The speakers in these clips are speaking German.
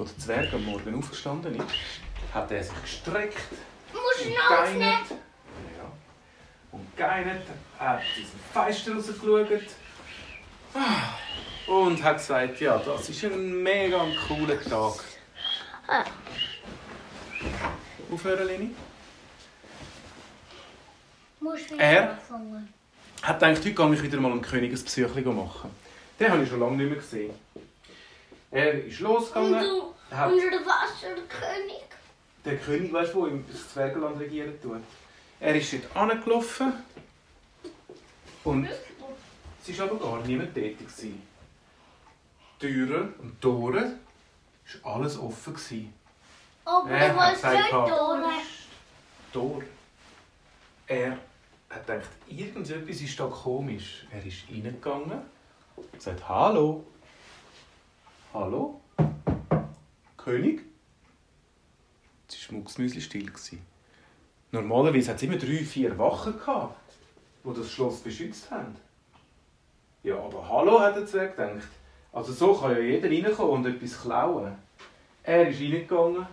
als der Zwerg am Morgen aufgestanden ist, hat er sich gestreckt Musst und geinert. Ja. Und geinert, hat aus dem Fenster rausgeschaut ah, und hat gesagt, ja, das ist ein mega cooler Tag. Ah. Aufhören, Leni? Wieder Er? anfangen. Hat gedacht, heute gehe ich wieder mal einem König ein Besuchchen machen. Den habe ich schon lange nicht mehr gesehen. Er ist Und losgegangen. du, Hat unser Wasserkönig. der König, weißt du, der das Zwergenland regieren tut. Er ist dort angelaufen und es war aber gar niemand tätig. gewesen. Türen und Tore war alles offen. gewesen. Aber Er hat gesagt, Dora. Tor. Er hat gedacht, irgendetwas ist da komisch. Er ist reingegangen und gesagt, Hallo. Hallo? König? Es war mucksmüsli still. Normalerweise hat es immer drei, vier Wachen gehabt, die das Schloss beschützt haben. Ja, aber hallo, hat der Zwerg gedacht. Also so kann ja jeder reinkommen und etwas klauen. Er ist reingegangen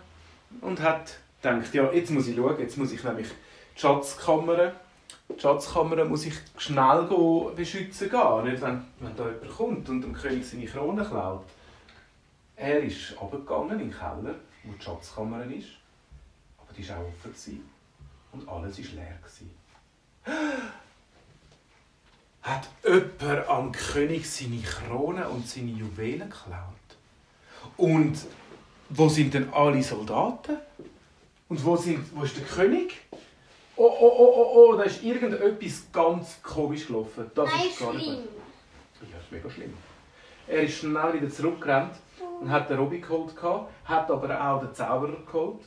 und hat gedacht, ja, jetzt muss ich schauen, jetzt muss ich nämlich die Schatzkammer, die Schatzkammer muss ich schnell beschützen gehen, nicht wenn, wenn da jemand kommt und dem König seine Krone klaut. Er ist runtergegangen in den Keller, wo die Schatzkammer ist, aber die war auch offen und alles war leer. Hat jemand am König seine Krone und seine Juwelen geklaut? Und wo sind denn alle Soldaten? Und wo, sind, wo ist der König? Oh, oh, oh, oh, oh, da ist irgendetwas ganz komisch gelaufen. Das Nein, ist gar nicht schlimm. Ja, das ist mega schlimm. Er ist schnell wieder zurückgerannt und hat den Robby geholt, gehabt, hat aber auch den Zauberer geholt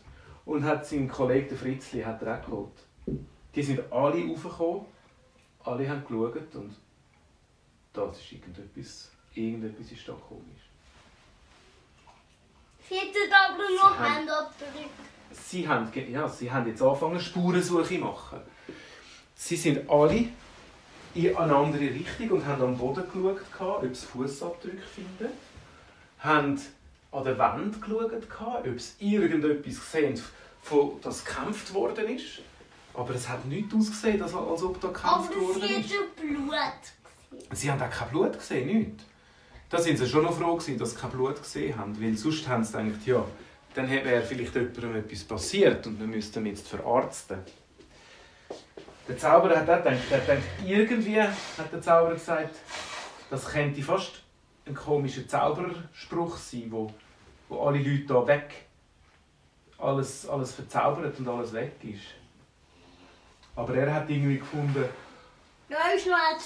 und hat seinen Kollegen den Fritzli hat er auch geholt. Die sind alle raufgekommen, alle haben geschaut und das ist irgendetwas, irgendetwas ist da komisch. Sie hätten aber noch Hände abgedrückt. Sie haben, ge- ja, sie haben jetzt angefangen, Spurensuche zu machen. Sie sind alle in eine andere Richtung und haben am Boden geschaut, ob sie Fußabdrücke finden. Haben an der Wand geschaut, ob sie irgendetwas gesehen von das gekämpft worden ist. Aber es hat nicht ausgesehen, als als ob da Aber gekämpft sie worden ist. hätten Blut gesehen. Sie haben auch kein Blut gesehen, nichts. Da sind sie schon noch froh gewesen, dass sie kein Blut gesehen haben, weil sonst haben sie gedacht, ja, dann wäre vielleicht jemandem etwas passiert und wir müssten jetzt verarzten. Der Zauberer hat auch gedacht, er hat gedacht, irgendwie, hat der Zauberer gesagt, das könnte fast ein komischer Zauberspruch sein, wo, wo alle Leute da weg, alles, alles verzaubert und alles weg ist. Aber er hat irgendwie gefunden, Da ist noch ein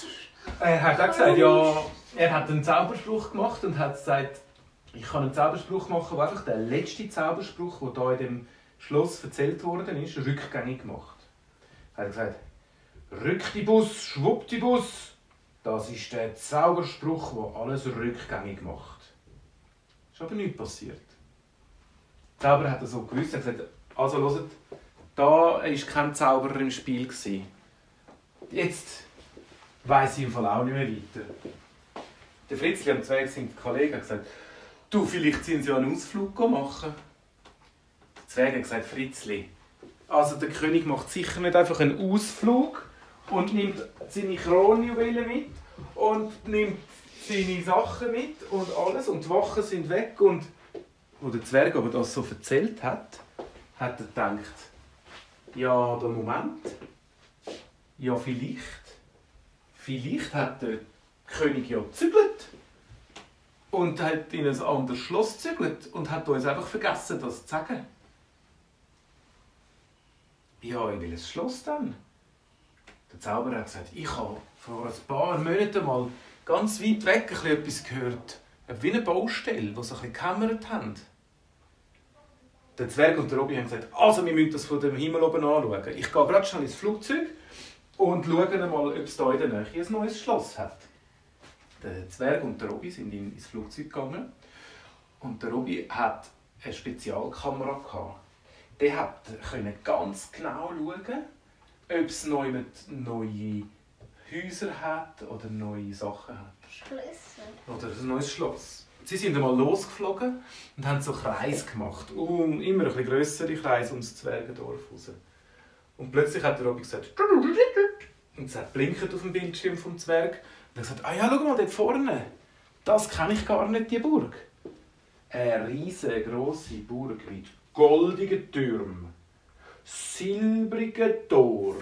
er hat auch gesagt, ja, er hat einen Zauberspruch gemacht und hat gesagt, ich kann einen Zauberspruch machen, der einfach der letzte Zauberspruch, der hier in dem Schloss erzählt worden ist, rückgängig macht. Er hat gesagt, Rücktibus, Schwupptibus, das ist der Zauberspruch, der alles rückgängig macht. Ist aber nichts passiert. Der Zauberer hat das so gewusst, er hat gesagt, also hört, da war kein Zauberer im Spiel. gewesen. Jetzt weiss ich im Fall auch nicht mehr weiter. Der Fritzli und zwei sind Kollegen haben gesagt, du, vielleicht sind sie einen Ausflug machen. Der Zwerg hat gesagt, Fritzli, also der König macht sicher nicht einfach einen Ausflug und nimmt seine Kronjuwelen mit und nimmt seine Sachen mit und alles und die Wachen sind weg und wo der Zwerg aber das so erzählt hat, hat er gedacht, ja, der Moment, ja vielleicht, vielleicht hat der König ja gezügelt und hat in ein anderes Schloss gezügelt und hat uns einfach vergessen, das zu sagen. Ja, in welches Schloss dann? Der Zauberer hat gesagt, ich habe vor ein paar Monaten mal ganz weit weg ein etwas gehört. Wie eine Baustelle, wo sie ein gekämmert haben. Der Zwerg und der Robby haben gesagt, also wir müssen das von dem Himmel oben anschauen. Ich gehe gerade schnell ins Flugzeug und schaue mal, ob es da in der Nähe ein neues Schloss hat. Der Zwerg und der Robby sind in- ins Flugzeug gegangen und der Robby hat eine Spezialkamera gehabt. Der hat ganz genau schauen, ob es neu neue Häuser hat oder neue Sachen hat Schlüssel. oder ein neues Schloss. sie sind einmal losgeflogen und haben so Kreis gemacht. Um, immer ein bisschen grössere Kreis ums Zwergendorf raus. Und plötzlich hat der Robby gesagt, und es hat blinkt auf dem Bildschirm vom Zwerg. Und er hat gesagt, ah ja, schau mal, dort vorne, das kenne ich gar nicht, die Burg. Eine riesengroße Burg mit goldigen Türmen, silbrigen Tor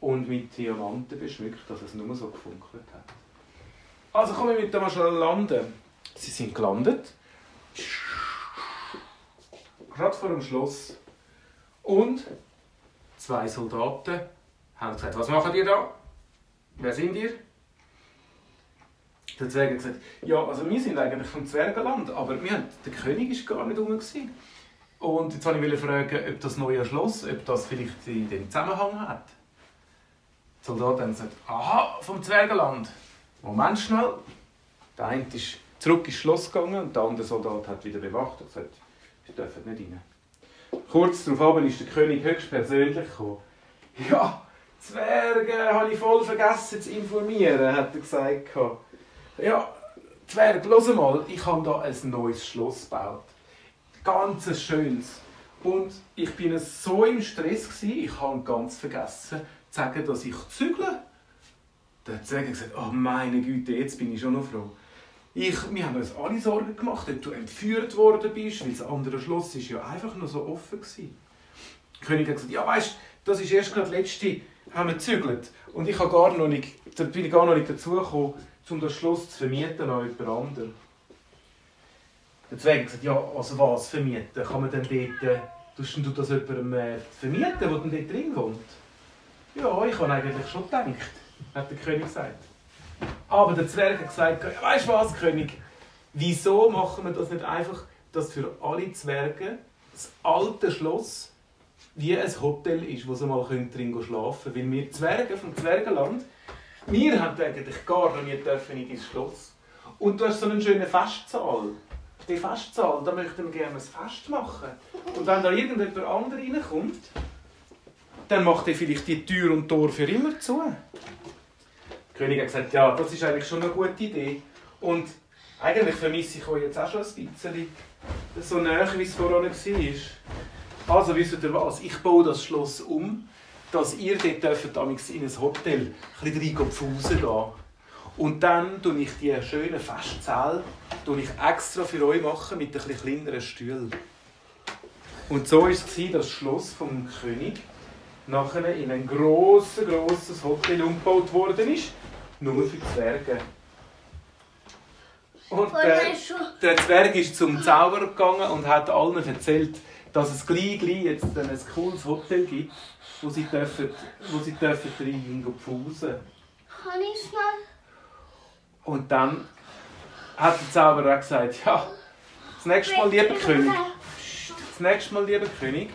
und mit Diamanten beschmückt, dass es nur so gefunkelt hat. Also kommen wir mit dem schnell landen. Sie sind gelandet. Gerade vor dem Schloss. Und zwei Soldaten haben gesagt, was machen ihr da? Wer sind ihr? Der Zwerg hat gesagt, ja, also wir sind eigentlich vom Zwergenland, aber wir haben, der König war gar nicht rum. Und jetzt wollte ich fragen, ob das neue Schloss, ob das vielleicht in den Zusammenhang hat. Die Soldaten haben gesagt, aha, vom Zwergenland. Moment schnell. Der eine ist zurück ins Schloss gegangen und der andere Soldat hat wieder bewacht und gesagt, Sie dürfen nicht rein. Kurz darauf ist der König höchstpersönlich gekommen. Ja, Zwerge habe ich voll vergessen zu informieren, hat er gesagt. Ja, Zwerg, los mal, ich habe da ein neues Schloss gebaut. Ganz schönes. Und ich bin so im Stress, gewesen, ich habe ganz vergessen zu sagen, dass ich zügle. Zwerg hat gesagt, oh meine Güte, jetzt bin ich schon noch froh. Ich, wir haben uns alle Sorgen gemacht, ob du entführt worden bist, weil das andere Schloss ist ja einfach nur so offen war. Der König hat gesagt, ja weißt, das ist erst gerade letzte, haben wir gezügelt. Und ich habe gar noch nicht, bin gar noch nicht dazu gekommen, um das Schloss zu vermieten an jemand anderen. Hat gesagt, ja, also was vermieten? Kann man denn dort, äh, tust du das jemandem äh, vermieten, der dort drin wohnt? Ja, ich habe eigentlich schon gedacht, hat der König gesagt. Aber der Zwerg hat gesagt, weißt du was, König, wieso machen wir das nicht einfach, dass für alle Zwerge das alte Schloss wie ein Hotel ist, wo sie mal drin schlafen können. Weil wir Zwerge vom Zwergenland, wir haben eigentlich gar noch nie dürfen in dein Schloss. Und du hast so einen schönen Festsaal. Die Festsaal, da möchten wir gerne ein Fest machen. Und wenn da irgendjemand anderes reinkommt, dann macht er vielleicht die Tür und Tor für immer zu. Der König hat gesagt, ja, das ist eigentlich schon eine gute Idee. Und eigentlich vermisse ich euch jetzt auch schon ein bisschen, so näher, wie es vorher war. Also wisst ihr was, ich baue das Schloss um, dass ihr dort dürft, in ein Hotel ein bisschen rein gehen. Und dann tue ich die schönen Festsäle ich extra für euch machen mit bisschen kleineren Stühlen. Und so war es das Schloss vom König nachher in ein grosses, grosses Hotel umgebaut worden ist nur für Zwerge. Und der, der Zwerg ist zum Zauberer gegangen und hat allen erzählt, dass es gleich, gleich jetzt ein cooles Hotel gibt, wo sie dürfen, wo sie dürfen rein pfusen. Mal? Und dann hat der Zauberer gesagt, ja, das nächste Mal, lieber König, das nächste Mal, lieber König,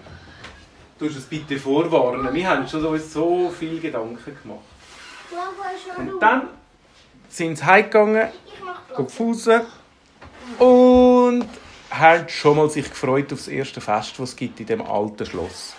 du es bitte vorwarnen. Wir haben schon so viele Gedanken gemacht. Und dann sind sie heimgegangen, gefusen und haben schon mal sich gefreut auf das erste Fest, das es gibt in dem alten Schloss.